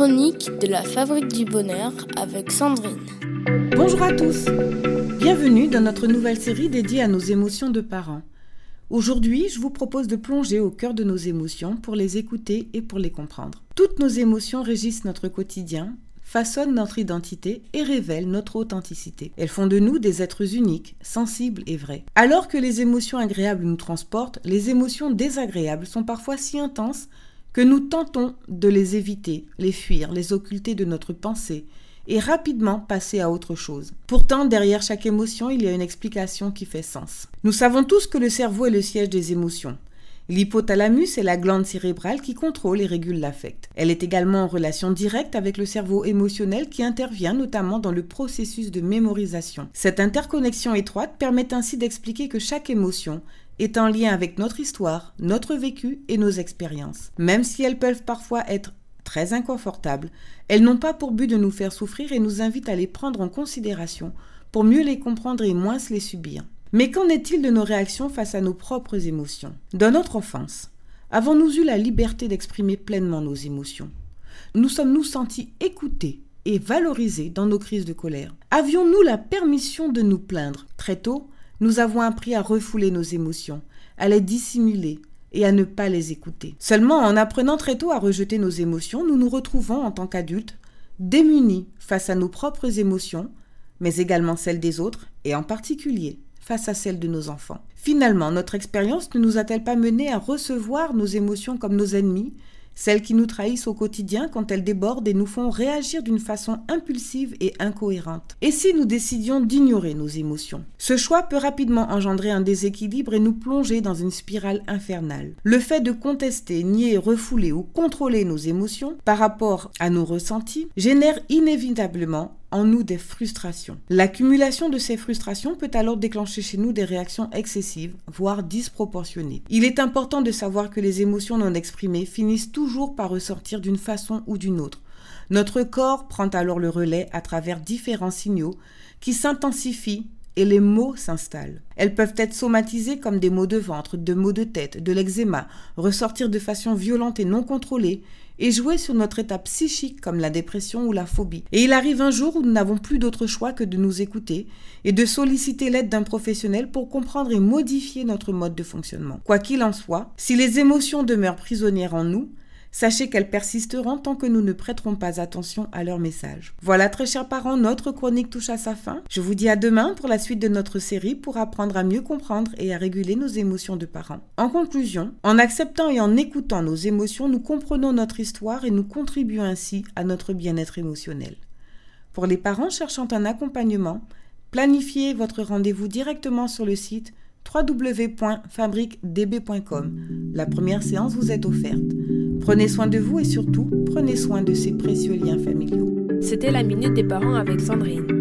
chroniques de la Fabrique du Bonheur avec Sandrine. Bonjour à tous, bienvenue dans notre nouvelle série dédiée à nos émotions de parents. Aujourd'hui, je vous propose de plonger au cœur de nos émotions pour les écouter et pour les comprendre. Toutes nos émotions régissent notre quotidien, façonnent notre identité et révèlent notre authenticité. Elles font de nous des êtres uniques, sensibles et vrais. Alors que les émotions agréables nous transportent, les émotions désagréables sont parfois si intenses que nous tentons de les éviter, les fuir, les occulter de notre pensée et rapidement passer à autre chose. Pourtant, derrière chaque émotion, il y a une explication qui fait sens. Nous savons tous que le cerveau est le siège des émotions. L'hypothalamus est la glande cérébrale qui contrôle et régule l'affect. Elle est également en relation directe avec le cerveau émotionnel qui intervient notamment dans le processus de mémorisation. Cette interconnexion étroite permet ainsi d'expliquer que chaque émotion est en lien avec notre histoire, notre vécu et nos expériences. Même si elles peuvent parfois être très inconfortables, elles n'ont pas pour but de nous faire souffrir et nous invitent à les prendre en considération pour mieux les comprendre et moins se les subir. Mais qu'en est-il de nos réactions face à nos propres émotions? Dans notre enfance, avons-nous eu la liberté d'exprimer pleinement nos émotions? Nous sommes-nous sentis écoutés et valorisés dans nos crises de colère? Avions-nous la permission de nous plaindre? Très tôt, nous avons appris à refouler nos émotions, à les dissimuler et à ne pas les écouter. Seulement en apprenant très tôt à rejeter nos émotions, nous nous retrouvons en tant qu'adultes démunis face à nos propres émotions, mais également celles des autres, et en particulier face à celle de nos enfants. Finalement, notre expérience ne nous a-t-elle pas mené à recevoir nos émotions comme nos ennemis, celles qui nous trahissent au quotidien quand elles débordent et nous font réagir d'une façon impulsive et incohérente. Et si nous décidions d'ignorer nos émotions? Ce choix peut rapidement engendrer un déséquilibre et nous plonger dans une spirale infernale. Le fait de contester, nier, refouler ou contrôler nos émotions par rapport à nos ressentis génère inévitablement en nous des frustrations. L'accumulation de ces frustrations peut alors déclencher chez nous des réactions excessives, voire disproportionnées. Il est important de savoir que les émotions non exprimées finissent toujours par ressortir d'une façon ou d'une autre. Notre corps prend alors le relais à travers différents signaux qui s'intensifient et les maux s'installent. Elles peuvent être somatisées comme des maux de ventre, de maux de tête, de l'eczéma, ressortir de façon violente et non contrôlée, et jouer sur notre état psychique comme la dépression ou la phobie. Et il arrive un jour où nous n'avons plus d'autre choix que de nous écouter et de solliciter l'aide d'un professionnel pour comprendre et modifier notre mode de fonctionnement. Quoi qu'il en soit, si les émotions demeurent prisonnières en nous, Sachez qu'elles persisteront tant que nous ne prêterons pas attention à leurs messages. Voilà, très chers parents, notre chronique touche à sa fin. Je vous dis à demain pour la suite de notre série pour apprendre à mieux comprendre et à réguler nos émotions de parents. En conclusion, en acceptant et en écoutant nos émotions, nous comprenons notre histoire et nous contribuons ainsi à notre bien-être émotionnel. Pour les parents cherchant un accompagnement, planifiez votre rendez-vous directement sur le site www.fabriquedb.com. La première séance vous est offerte. Prenez soin de vous et surtout, prenez soin de ces précieux liens familiaux. C'était la Minute des Parents avec Sandrine.